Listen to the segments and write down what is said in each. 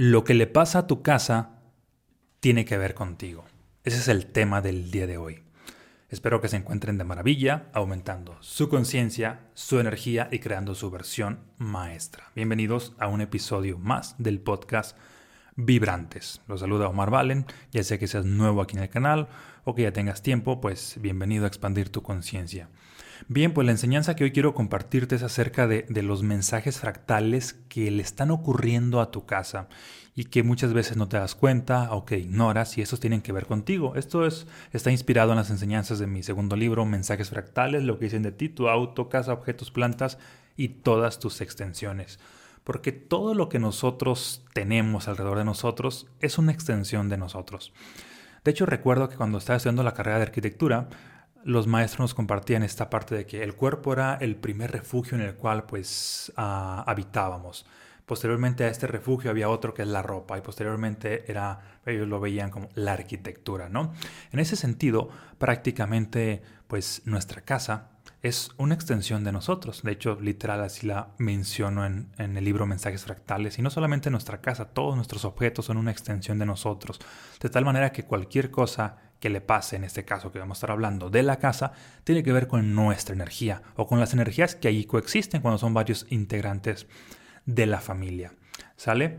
Lo que le pasa a tu casa tiene que ver contigo. Ese es el tema del día de hoy. Espero que se encuentren de maravilla, aumentando su conciencia, su energía y creando su versión maestra. Bienvenidos a un episodio más del podcast Vibrantes. Los saluda Omar Valen, ya sea que seas nuevo aquí en el canal o que ya tengas tiempo, pues bienvenido a expandir tu conciencia. Bien, pues la enseñanza que hoy quiero compartirte es acerca de, los mensajes fractales que le están ocurriendo a tu casa y que muchas veces no te das cuenta o que ignoras y esos tienen que ver contigo. Esto es, está inspirado en las enseñanzas de mi segundo libro, Mensajes Fractales, lo que dicen de ti, tu auto, casa, objetos, plantas y todas tus extensiones. Porque todo lo que nosotros tenemos alrededor de nosotros es una extensión de nosotros. De hecho, recuerdo que cuando estaba estudiando la carrera de arquitectura, los maestros nos compartían esta parte de que el cuerpo era el primer refugio en el cual pues ah, habitábamos. Posteriormente a este refugio había otro que es la ropa y posteriormente era, ellos lo veían como la arquitectura, ¿no? En ese sentido, prácticamente pues nuestra casa es una extensión de nosotros. De hecho, literal así la menciono en, en, el libro Mensajes Fractales. Y no solamente nuestra casa, todos nuestros objetos son una extensión de nosotros. De tal manera que cualquier cosa que le pase, en este caso que vamos a estar hablando de la casa, tiene que ver con nuestra energía o con las energías que ahí coexisten cuando son varios integrantes de la familia. ¿Sale?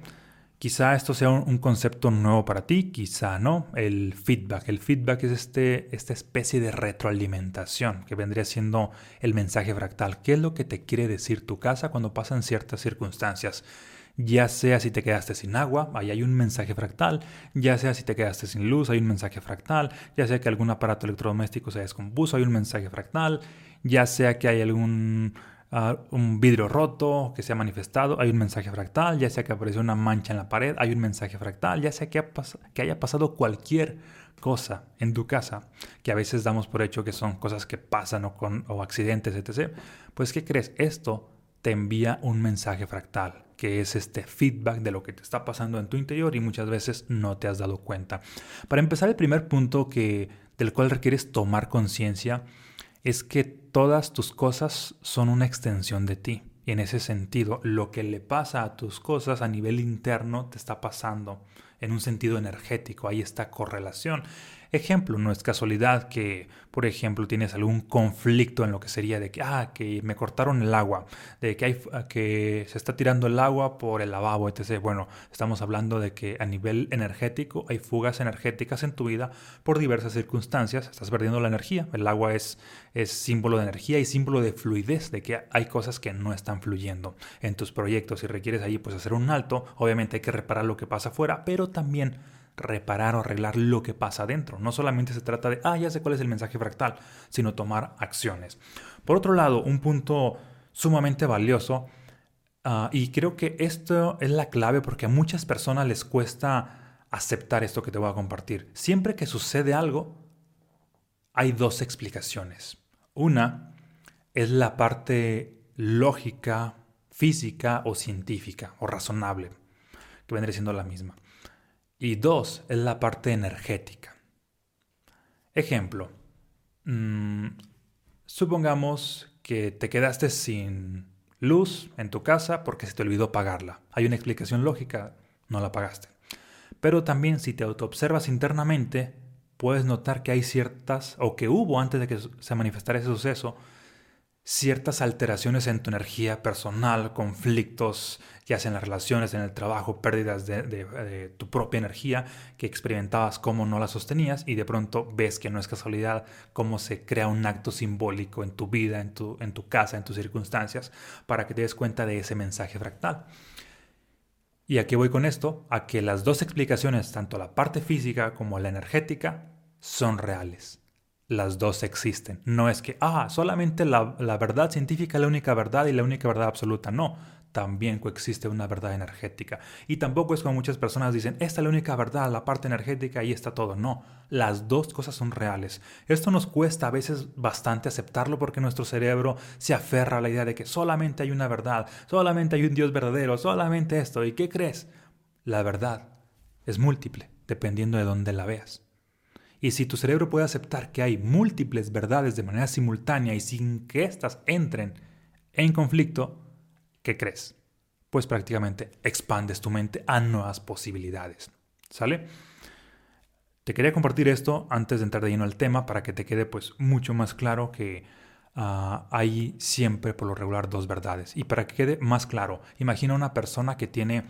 Quizá esto sea un, concepto nuevo para ti, quizá no. El feedback. El feedback es este, esta especie de retroalimentación que vendría siendo el mensaje fractal. ¿Qué es lo que te quiere decir tu casa cuando pasan ciertas circunstancias? Ya sea si te quedaste sin agua, ahí hay un mensaje fractal, ya sea si te quedaste sin luz, hay un mensaje fractal, ya sea que algún aparato electrodoméstico se descompuso, hay un mensaje fractal, ya sea que hay algún ah, un vidrio roto que se ha manifestado, hay un mensaje fractal, ya sea que apareció una mancha en la pared, hay un mensaje fractal, ya sea que, que haya pasado cualquier cosa en tu casa, que a veces damos por hecho que son cosas que pasan o, con, o accidentes, etc., pues ¿qué crees? Esto te envía un mensaje fractal que es este feedback de lo que te está pasando en tu interior y muchas veces no te has dado cuenta. Para empezar, el primer punto que, del cual requieres tomar conciencia es que todas tus cosas son una extensión de ti. Y en ese sentido, lo que le pasa a tus cosas a nivel interno te está pasando en un sentido energético. Hay esta correlación. Ejemplo, no es casualidad que, por ejemplo, tienes algún conflicto en lo que sería de que, ah, que me cortaron el agua, de que, hay, que se está tirando el agua por el lavabo, etc. Bueno, estamos hablando de que a nivel energético hay fugas energéticas en tu vida por diversas circunstancias, estás perdiendo la energía. El agua es, es símbolo de energía y símbolo de fluidez, de que hay cosas que no están fluyendo en tus proyectos. Si requieres ahí pues hacer un alto, obviamente hay que reparar lo que pasa afuera, pero también reparar o arreglar lo que pasa adentro. No solamente se trata de, ah, ya sé cuál es el mensaje fractal, sino tomar acciones. Por otro lado, un punto sumamente valioso, ah, y creo que esto es la clave porque a muchas personas les cuesta aceptar esto que te voy a compartir. Siempre que sucede algo, hay dos explicaciones. Una es la parte lógica, física o científica o razonable, que vendría siendo la misma. Y dos, es la parte energética. Ejemplo, mm, supongamos que te quedaste sin luz en tu casa porque se te olvidó pagarla. Hay una explicación lógica, no la pagaste. Pero también si te autoobservas internamente, puedes notar que hay ciertas, o que hubo antes de que se manifestara ese suceso, ciertas alteraciones en tu energía personal, conflictos, ya sea en las relaciones, en el trabajo, pérdidas de, tu propia energía que experimentabas cómo no la sostenías y de pronto ves que no es casualidad cómo se crea un acto simbólico en tu vida, en tu, en tu casa, en tus circunstancias, para que te des cuenta de ese mensaje fractal. ¿Y a qué voy con esto? A que las dos explicaciones, tanto la parte física como la energética, son reales las dos existen. No es que, ah, solamente la, la, verdad científica es la única verdad y la única verdad absoluta. No, también coexiste una verdad energética. Y tampoco es como muchas personas dicen, esta es la única verdad, la parte energética, y está todo. No, las dos cosas son reales. Esto nos cuesta a veces bastante aceptarlo porque nuestro cerebro se aferra a la idea de que solamente hay una verdad, solamente hay un Dios verdadero, solamente esto. ¿Y qué crees? La verdad es múltiple, dependiendo de dónde la veas. Y si tu cerebro puede aceptar que hay múltiples verdades de manera simultánea y sin que éstas entren en conflicto, ¿qué crees? pues prácticamente expandes tu mente a nuevas posibilidades. ¿Sale? Te quería compartir esto antes de entrar de lleno al tema para que te quede pues mucho más claro que ah, hay siempre por lo regular dos verdades. Y para que quede más claro, imagina una persona que tiene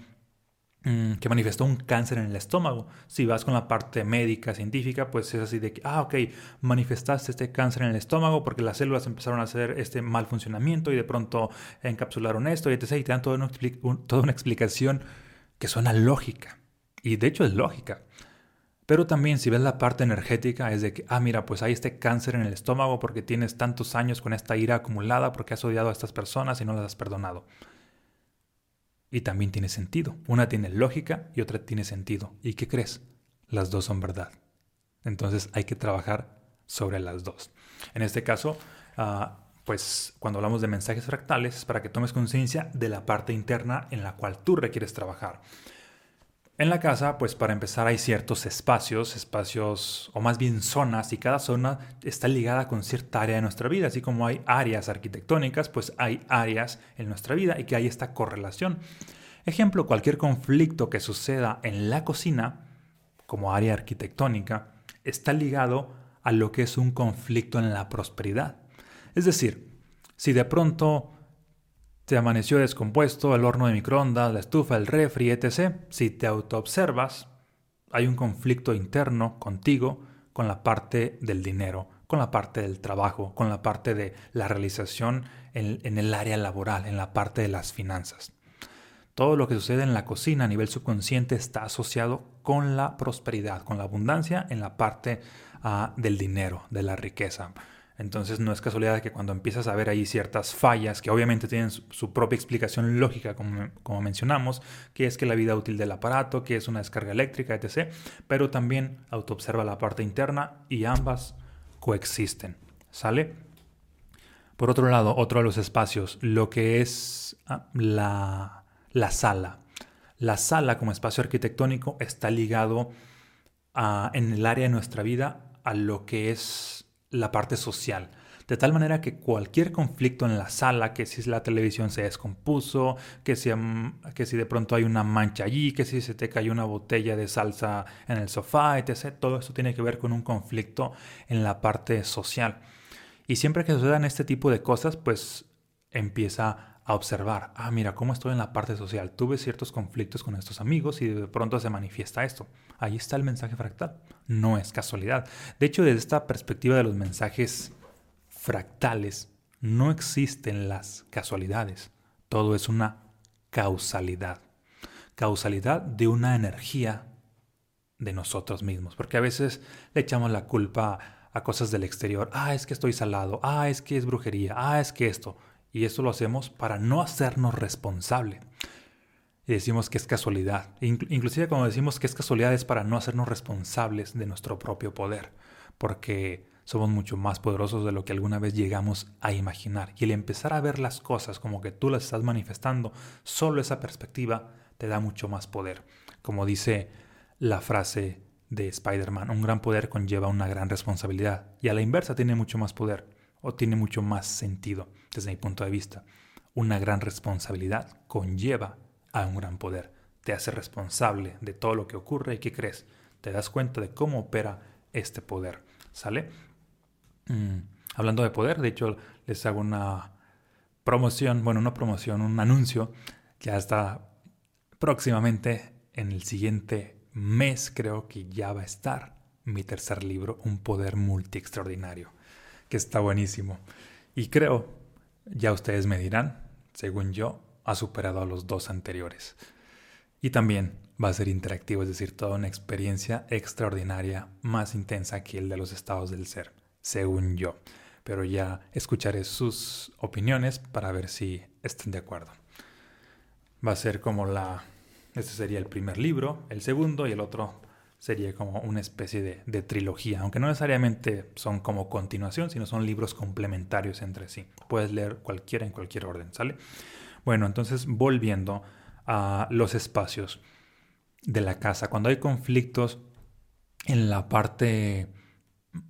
que manifestó un cáncer en el estómago. Si vas con la parte médica, científica, pues es así de que, ah, ok, manifestaste este cáncer en el estómago porque las células empezaron a hacer este mal funcionamiento y de pronto encapsularon esto y etc. Y te dan toda una, toda una explicación que suena lógica. Y de hecho es lógica. Pero también si ves la parte energética es de que, ah, mira, pues hay este cáncer en el estómago porque tienes tantos años con esta ira acumulada porque has odiado a estas personas y no las has perdonado. Y también tiene sentido. Una tiene lógica y otra tiene sentido. ¿Y qué crees? Las dos son verdad. Entonces hay que trabajar sobre las dos. En este caso, ah, pues cuando hablamos de mensajes fractales es para que tomes conciencia de la parte interna en la cual tú requieres trabajar. En la casa, pues para empezar hay ciertos espacios, espacios o más bien zonas y cada zona está ligada con cierta área de nuestra vida, así como hay áreas arquitectónicas, pues hay áreas en nuestra vida y que hay esta correlación. Ejemplo, cualquier conflicto que suceda en la cocina, como área arquitectónica, está ligado a lo que es un conflicto en la prosperidad. Es decir, si de pronto te amaneció descompuesto el horno de microondas, la estufa, el refri, etc. Si te autoobservas, hay un conflicto interno contigo con la parte del dinero, con la parte del trabajo, con la parte de la realización en, el área laboral, en la parte de las finanzas. Todo lo que sucede en la cocina a nivel subconsciente está asociado con la prosperidad, con la abundancia en la parte uh, del dinero, de la riqueza. Entonces no es casualidad que cuando empiezas a ver ahí ciertas fallas, que obviamente tienen su, propia explicación lógica, como, mencionamos, que es que la vida útil del aparato, que es una descarga eléctrica, etc., pero también autoobserva la parte interna y ambas coexisten. ¿Sale? Por otro lado, otro de los espacios, lo que es ah, la, la sala. La sala como espacio arquitectónico está ligado a, en el área de nuestra vida a lo que es la parte social. De tal manera que cualquier conflicto en la sala, que si la televisión se descompuso, que si, que si de pronto hay una mancha allí, que si se te cayó una botella de salsa en el sofá, etc., todo eso tiene que ver con un conflicto en la parte social. Y siempre que sucedan este tipo de cosas, pues empieza a observar, ah, mira, cómo estoy en la parte social. Tuve ciertos conflictos con estos amigos y de pronto se manifiesta esto. Ahí está el mensaje fractal. No es casualidad. De hecho, desde esta perspectiva de los mensajes fractales, no existen las casualidades. Todo es una causalidad. Causalidad de una energía de nosotros mismos. Porque a veces le echamos la culpa a cosas del exterior. Ah, es que estoy salado. Ah, es que es brujería. Ah, es que esto. Y esto lo hacemos para no hacernos responsable. Y decimos que es casualidad. Inclusive cuando decimos que es casualidad es para no hacernos responsables de nuestro propio poder. Porque somos mucho más poderosos de lo que alguna vez llegamos a imaginar. Y el empezar a ver las cosas como que tú las estás manifestando, solo esa perspectiva te da mucho más poder. Como dice la frase de Spider-Man, un gran poder conlleva una gran responsabilidad. Y a la inversa tiene mucho más poder o tiene mucho más sentido desde mi punto de vista. Una gran responsabilidad conlleva a un gran poder. Te hace responsable de todo lo que ocurre y que crees. Te das cuenta de cómo opera este poder. ¿Sale? Mm, hablando de poder, de hecho les hago una promoción, bueno, una promoción, un anuncio. Ya está próximamente en el siguiente mes creo que ya va a estar mi tercer libro, Un Poder Multi Extraordinario que está buenísimo. Y creo, ya ustedes me dirán, según yo, ha superado a los dos anteriores. Y también va a ser interactivo, es decir, toda una experiencia extraordinaria, más intensa que el de los estados del ser, según yo. Pero ya escucharé sus opiniones para ver si están de acuerdo. Va a ser como la... Este sería el primer libro, el segundo y el otro sería como una especie de, trilogía, aunque no necesariamente son como continuación, sino son libros complementarios entre sí. Puedes leer cualquiera en cualquier orden, ¿sale? Bueno, entonces volviendo a los espacios de la casa, cuando hay conflictos en la parte,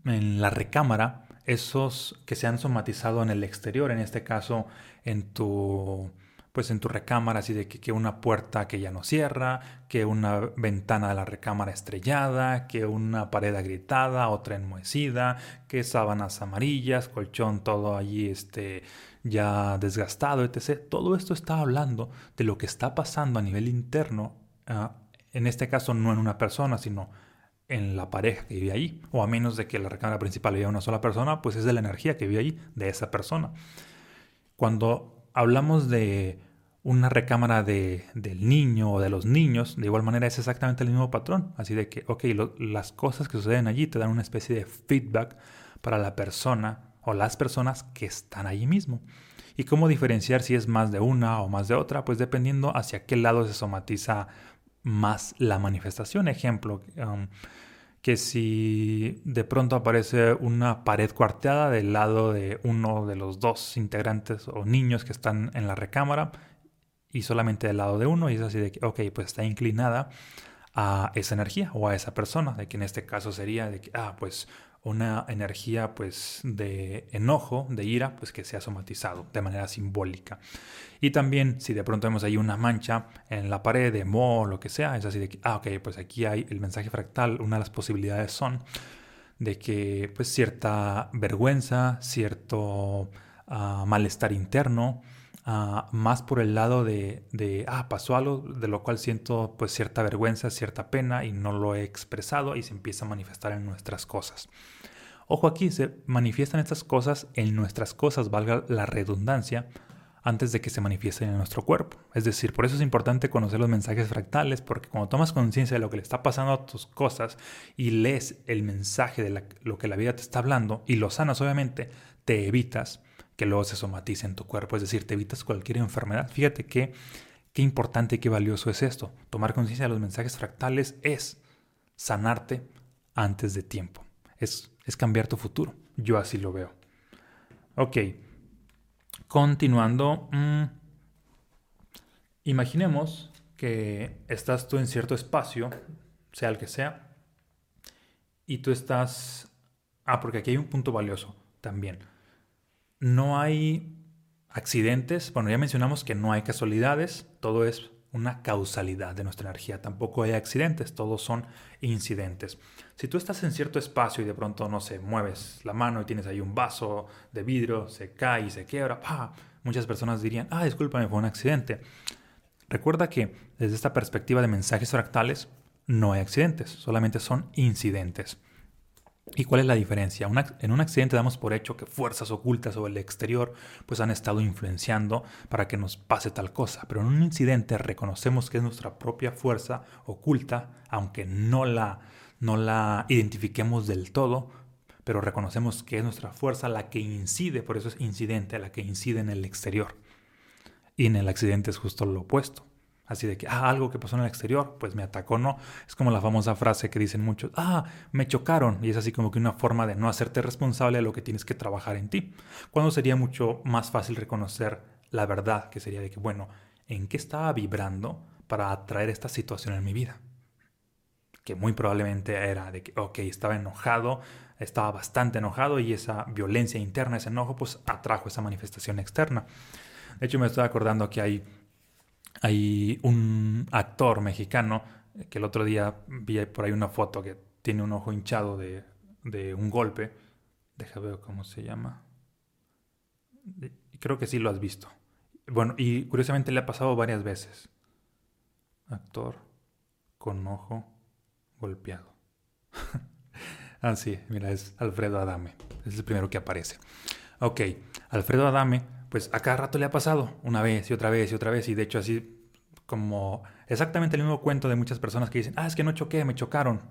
en la recámara, esos que se han somatizado en el exterior, en este caso en tu pues en tu recámara, así de que, una puerta que ya no cierra, que una ventana de la recámara estrellada, que una pared agrietada, otra enmohecida, que sábanas amarillas, colchón todo allí este, ya desgastado, etc. Todo esto está hablando de lo que está pasando a nivel interno, ah, en este caso no en una persona, sino en la pareja que vive ahí, o a menos de que la recámara principal viva una sola persona, pues es de la energía que vive ahí, de esa persona. Cuando hablamos de una recámara de, del niño o de los niños, de igual manera es exactamente el mismo patrón. Así de que, ok, las cosas que suceden allí te dan una especie de feedback para la persona o las personas que están allí mismo. ¿Y cómo diferenciar si es más de una o más de otra? Pues dependiendo hacia qué lado se somatiza más la manifestación. Ejemplo, um, que si de pronto aparece una pared cuarteada del lado de uno de los dos integrantes o niños que están en la recámara y solamente del lado de uno y es así de que, ok, pues está inclinada a esa energía o a esa persona, de que en este caso sería de que, ah, pues una energía pues de enojo, de ira, pues que sea somatizado de manera simbólica. Y también si de pronto vemos ahí una mancha en la pared de mo o lo que sea, es así de que, ah, ok, pues aquí hay el mensaje fractal, una de las posibilidades son de que pues cierta vergüenza, cierto ah, malestar interno, ah, más por el lado de, de, ah, pasó algo de lo cual siento pues cierta vergüenza, cierta pena y no lo he expresado y se empieza a manifestar en nuestras cosas. Ojo aquí, se manifiestan estas cosas en nuestras cosas, valga la redundancia, antes de que se manifiesten en nuestro cuerpo. Es decir, por eso es importante conocer los mensajes fractales, porque cuando tomas conciencia de lo que le está pasando a tus cosas y lees el mensaje de lo que la vida te está hablando y lo sanas, obviamente, te evitas que luego se somatice en tu cuerpo, es decir, te evitas cualquier enfermedad. Fíjate que qué importante y qué valioso es esto. Tomar conciencia de los mensajes fractales es sanarte antes de tiempo. Es, es cambiar tu futuro. Yo así lo veo. Ok. Continuando, mm, imaginemos que estás tú en cierto espacio, sea el que sea, y tú estás... Ah, porque aquí hay un punto valioso también. No hay accidentes, bueno, ya mencionamos que no hay casualidades, todo es una causalidad de nuestra energía. Tampoco hay accidentes, todos son incidentes. Si tú estás en cierto espacio y de pronto, no sé, mueves la mano y tienes ahí un vaso de vidrio, se cae y se quiebra, muchas personas dirían, ah, discúlpame, fue un accidente. Recuerda que desde esta perspectiva de mensajes fractales, no hay accidentes, solamente son incidentes. ¿Y cuál es la diferencia? en un accidente damos por hecho que fuerzas ocultas o el exterior pues han estado influenciando para que nos pase tal cosa, pero en un incidente reconocemos que es nuestra propia fuerza oculta, aunque no la, no la identifiquemos del todo, pero reconocemos que es nuestra fuerza la que incide, por eso es incidente, la que incide en el exterior. Y en el accidente es justo lo opuesto. Así de que, ah, algo que pasó en el exterior, pues me atacó, ¿no? Es como la famosa frase que dicen muchos, ah, me chocaron. Y es así como que una forma de no hacerte responsable de lo que tienes que trabajar en ti. Cuando sería mucho más fácil reconocer la verdad, que sería de que, bueno, ¿en qué estaba vibrando para atraer esta situación en mi vida? Que muy probablemente era de que, ok, estaba enojado, estaba bastante enojado y esa violencia interna, ese enojo, pues atrajo esa manifestación externa. De hecho, me estoy acordando que hay hay un actor mexicano que el otro día vi por ahí una foto que tiene un ojo hinchado de, un golpe. Deja ver cómo se llama. Creo que sí lo has visto. Bueno, y curiosamente le ha pasado varias veces. Actor con ojo golpeado. ah, sí, mira, es Alfredo Adame. Es el primero que aparece. Ok, Alfredo Adame pues a cada rato le ha pasado, una vez y otra vez y otra vez, y de hecho así como exactamente el mismo cuento de muchas personas que dicen, ah, es que no choqué, me chocaron.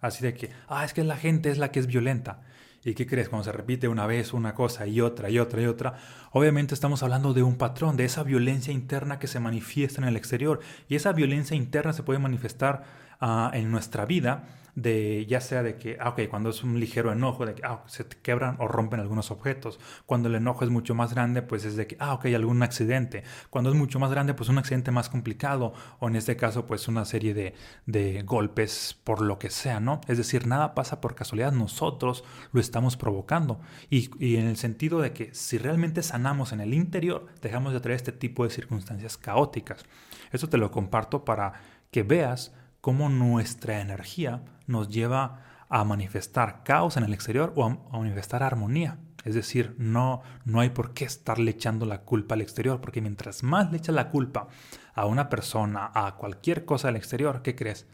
Así de que, ah, es que la gente es la que es violenta. ¿Y qué crees? Cuando se repite una vez una cosa y otra y otra y otra, obviamente estamos hablando de un patrón, de esa violencia interna que se manifiesta en el exterior. Y esa violencia interna se puede manifestar ah, en nuestra vida de ya sea de que, ah, ok, cuando es un ligero enojo, de que ah, se quebran o rompen algunos objetos. Cuando el enojo es mucho más grande, pues es de que, ah, ok, algún accidente. Cuando es mucho más grande, pues un accidente más complicado. O en este caso, pues una serie de, de golpes por lo que sea, ¿no? Es decir, nada pasa por casualidad. Nosotros lo estamos estamos provocando. Y, en el sentido de que si realmente sanamos en el interior, dejamos de traer este tipo de circunstancias caóticas. Eso te lo comparto para que veas cómo nuestra energía nos lleva a manifestar caos en el exterior o a, manifestar armonía. Es decir, no, no hay por qué estarle echando la culpa al exterior, porque mientras más le echas la culpa a una persona, a cualquier cosa del exterior, ¿qué crees?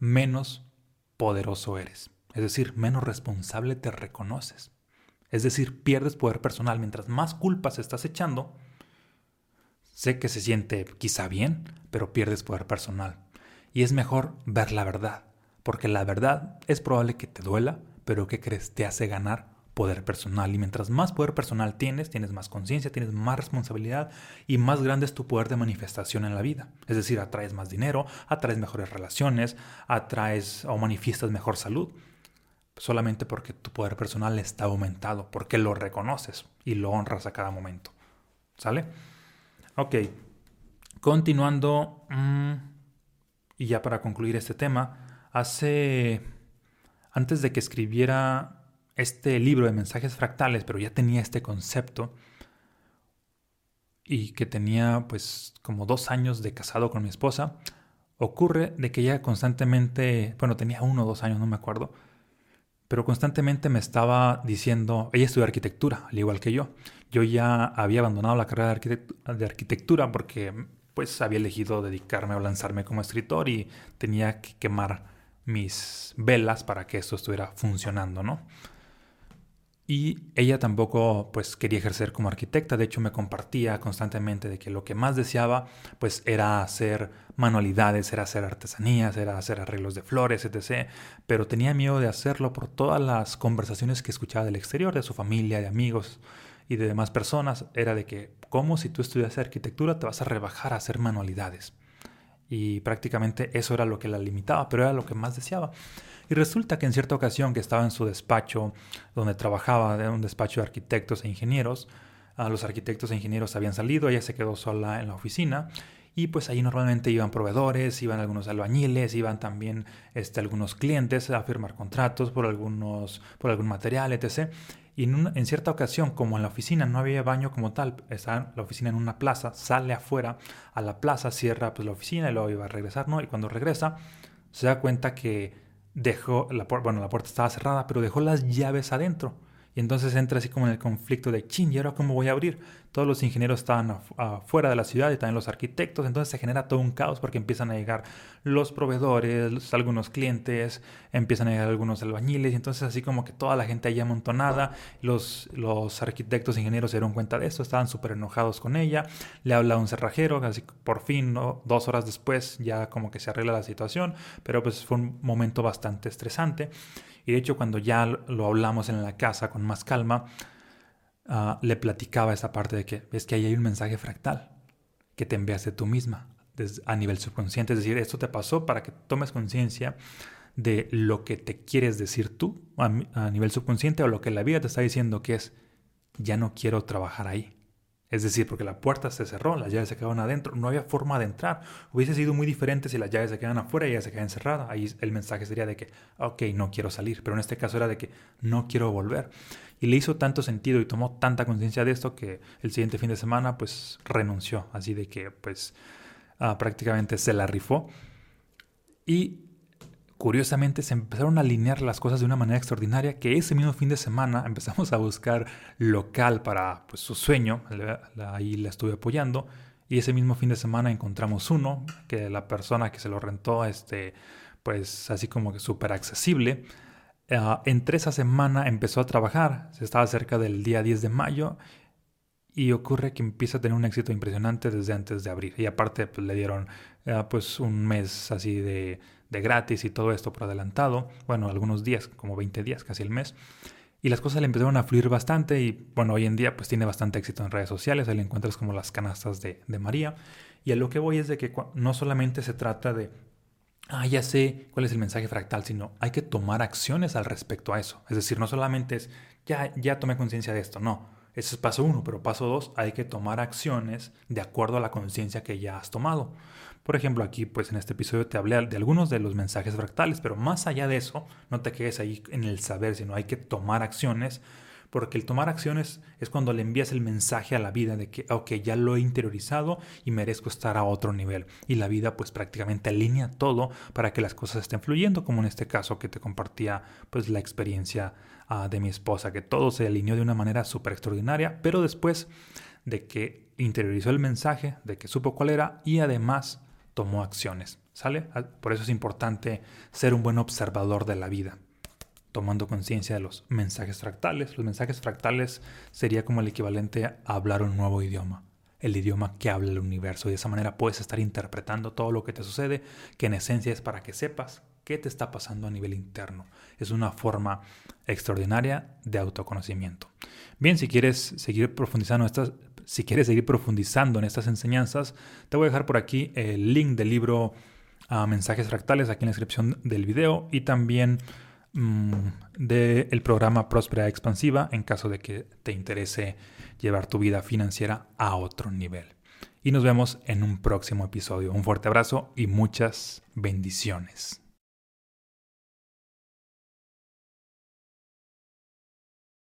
Menos poderoso eres. Es decir, menos responsable te reconoces. Es decir, pierdes poder personal. Mientras más culpas estás echando, sé que se siente quizá bien, pero pierdes poder personal. Y es mejor ver la verdad, porque la verdad es probable que te duela, pero ¿qué crees? Te hace ganar poder personal. Y mientras más poder personal tienes, tienes más conciencia, tienes más responsabilidad y más grande es tu poder de manifestación en la vida. Es decir, atraes más dinero, atraes mejores relaciones, atraes o manifiestas mejor salud. Solamente porque tu poder personal está aumentado, porque lo reconoces y lo honras a cada momento. ¿Sale? Ok. Continuando. Mmm, y ya para concluir este tema, hace, antes de que escribiera este libro de mensajes fractales, pero ya tenía este concepto y que tenía pues como dos años de casado con mi esposa, ocurre de que ella constantemente, bueno, tenía uno o dos años, no me acuerdo, pero constantemente me estaba diciendo, ella estudia arquitectura, al igual que yo. Yo ya había abandonado la carrera de arquitectura porque pues había elegido dedicarme o lanzarme como escritor y tenía que quemar mis velas para que esto estuviera funcionando, ¿no? Y ella tampoco pues quería ejercer como arquitecta, de hecho me compartía constantemente de que lo que más deseaba pues era hacer manualidades, era hacer artesanías, era hacer arreglos de flores, etc. Pero tenía miedo de hacerlo por todas las conversaciones que escuchaba del exterior, de su familia, de amigos, y de demás personas era de que, como si tú estudias arquitectura te vas a rebajar a hacer manualidades? Y prácticamente eso era lo que la limitaba, pero era lo que más deseaba. Y resulta que en cierta ocasión que estaba en su despacho, donde trabajaba, en un despacho de arquitectos e ingenieros, a los arquitectos e ingenieros habían salido, ella se quedó sola en la oficina y pues ahí normalmente iban proveedores, iban algunos albañiles, iban también este, algunos clientes a firmar contratos por, algunos, por algún material, etc. Y en, cierta ocasión, como en la oficina no había baño como tal, está la oficina en una plaza, sale afuera a la plaza, cierra pues, la oficina y luego iba a regresar, ¿no? Y cuando regresa, se da cuenta que dejó, la, bueno, la puerta estaba cerrada, pero dejó las llaves adentro. Y entonces entra así como en el conflicto de, chin, ¿y ahora cómo voy a abrir? Todos los ingenieros estaban afuera de la ciudad y también los arquitectos, entonces se genera todo un caos porque empiezan a llegar los proveedores, algunos clientes, empiezan a llegar algunos albañiles, y entonces así como que toda la gente ahí amontonada, los, los arquitectos ingenieros se dieron cuenta de esto, estaban súper enojados con ella, le habla un cerrajero, así por fin, ¿no? dos horas después ya como que se arregla la situación, pero pues fue un momento bastante estresante. Y de hecho cuando ya lo hablamos en la casa con más calma, ah, le platicaba esa parte de que es que ahí hay un mensaje fractal que te enviaste tú misma a nivel subconsciente. Es decir, esto te pasó para que tomes conciencia de lo que te quieres decir tú a nivel subconsciente o lo que la vida te está diciendo que es, ya no quiero trabajar ahí. Es decir, porque la puerta se cerró, las llaves se quedaron adentro, no había forma de entrar. Hubiese sido muy diferente si las llaves se quedan afuera y ya se quedan encerradas. Ahí el mensaje sería de que, ok, no quiero salir. Pero en este caso era de que no quiero volver. Y le hizo tanto sentido y tomó tanta conciencia de esto que el siguiente fin de semana pues renunció. Así de que pues ah, prácticamente se la rifó. Y Curiosamente se empezaron a alinear las cosas de una manera extraordinaria que ese mismo fin de semana empezamos a buscar local para pues, su sueño, ahí la estuve apoyando y ese mismo fin de semana encontramos uno que la persona que se lo rentó, este, pues así como que súper accesible. Uh, entre esa semana empezó a trabajar, se estaba cerca del día 10 de mayo y ocurre que empieza a tener un éxito impresionante desde antes de abrir. Y aparte pues, le dieron uh, pues un mes así de, de gratis y todo esto por adelantado, bueno, algunos días, como 20 días, casi el mes. Y las cosas le empezaron a fluir bastante y bueno, hoy en día pues tiene bastante éxito en redes sociales, ahí le encuentras como las canastas de, de María. Y a lo que voy es de que no solamente se trata de, ah, ya sé cuál es el mensaje fractal, sino hay que tomar acciones al respecto a eso. Es decir, no solamente es, ya, ya tomé conciencia de esto, no. Ese es paso uno, pero paso dos, hay que tomar acciones de acuerdo a la conciencia que ya has tomado. Por ejemplo, aquí pues en este episodio te hablé de algunos de los mensajes fractales, pero más allá de eso, no te quedes ahí en el saber, sino hay que tomar acciones porque el tomar acciones es cuando le envías el mensaje a la vida de que, ok, ya lo he interiorizado y merezco estar a otro nivel. Y la vida pues prácticamente alinea todo para que las cosas estén fluyendo, como en este caso que te compartía pues la experiencia ah, de mi esposa, que todo se alineó de una manera súper extraordinaria, pero después de que interiorizó el mensaje, de que supo cuál era y además tomó acciones. ¿Sale? Por eso es importante ser un buen observador de la vida tomando conciencia de los mensajes fractales. Los mensajes fractales sería como el equivalente a hablar un nuevo idioma, el idioma que habla el universo. Y de esa manera puedes estar interpretando todo lo que te sucede, que en esencia es para que sepas qué te está pasando a nivel interno. Es una forma extraordinaria de autoconocimiento. Bien, si quieres seguir profundizando estas, si quieres seguir profundizando en estas enseñanzas, te voy a dejar por aquí el link del libro ah, Mensajes Fractales aquí en la descripción del video y también Mm, del programa Próspera Expansiva en caso de que te interese llevar tu vida financiera a otro nivel. Y nos vemos en un próximo episodio. Un fuerte abrazo y muchas bendiciones.